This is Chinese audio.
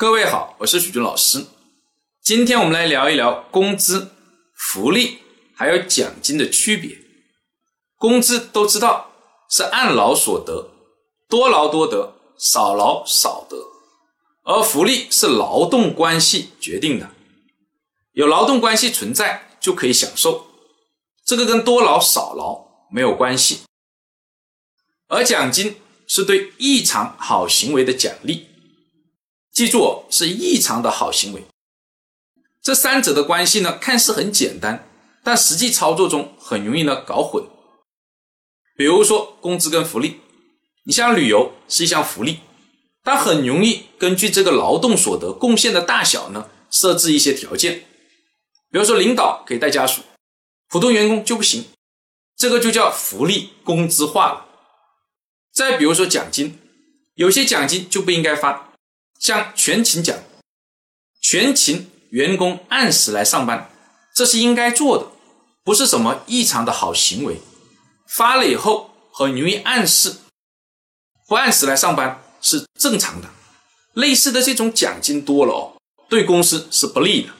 各位好，我是许军老师。今天我们来聊一聊工资、福利还有奖金的区别。工资都知道是按劳所得，多劳多得，少劳少得；而福利是劳动关系决定的，有劳动关系存在就可以享受，这个跟多劳少劳没有关系。而奖金是对异常好行为的奖励。记住，是异常的好行为。这三者的关系呢，看似很简单，但实际操作中很容易呢搞混。比如说工资跟福利，你像旅游是一项福利，它很容易根据这个劳动所得贡献的大小呢，设置一些条件。比如说领导可以带家属，普通员工就不行，这个就叫福利工资化了。再比如说奖金，有些奖金就不应该发。像全勤奖，全勤员工按时来上班，这是应该做的，不是什么异常的好行为。发了以后很容易暗示，不按时来上班是正常的。类似的这种奖金多了哦，对公司是不利的。